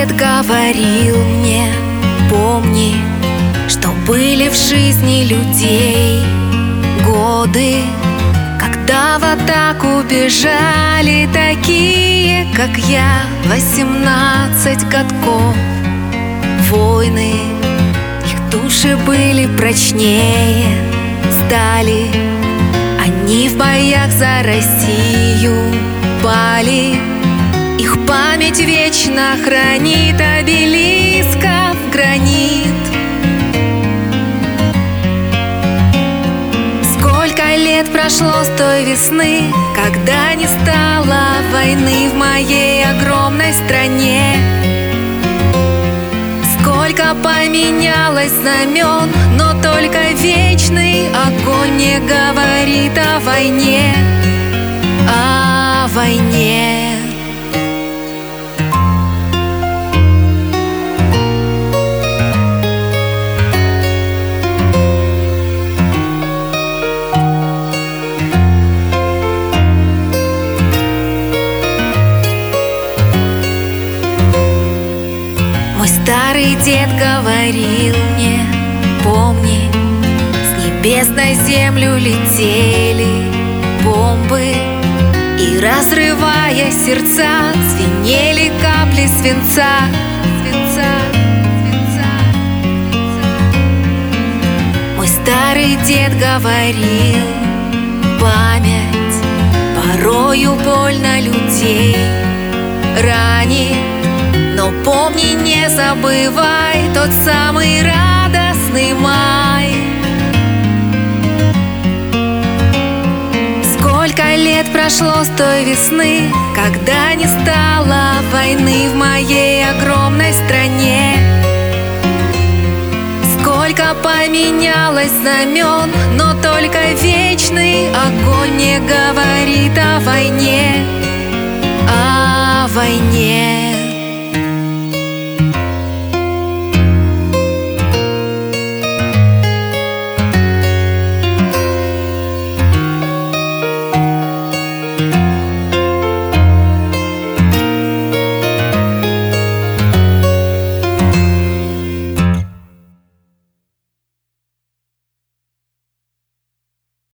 дед говорил мне, помни, что были в жизни людей годы, когда в атаку бежали такие, как я, восемнадцать годков. Войны, их души были прочнее стали, они в боях за Россию пали. Их память вечно хранит обелисков гранит. Сколько лет прошло с той весны Когда не стало войны в моей огромной стране? Сколько поменялось знамен Но только вечный огонь не говорит о войне О войне старый дед говорил мне, помни, С небес на землю летели бомбы И разрывая сердца, звенели капли свинца Свинца, свинца, свинца. Мой старый дед говорил, память Порою больно людей помни, не забывай тот самый радостный май Сколько лет прошло с той весны, когда не стало войны в моей огромной стране Сколько поменялось знамен, но только вечный огонь не говорит о войне, о войне.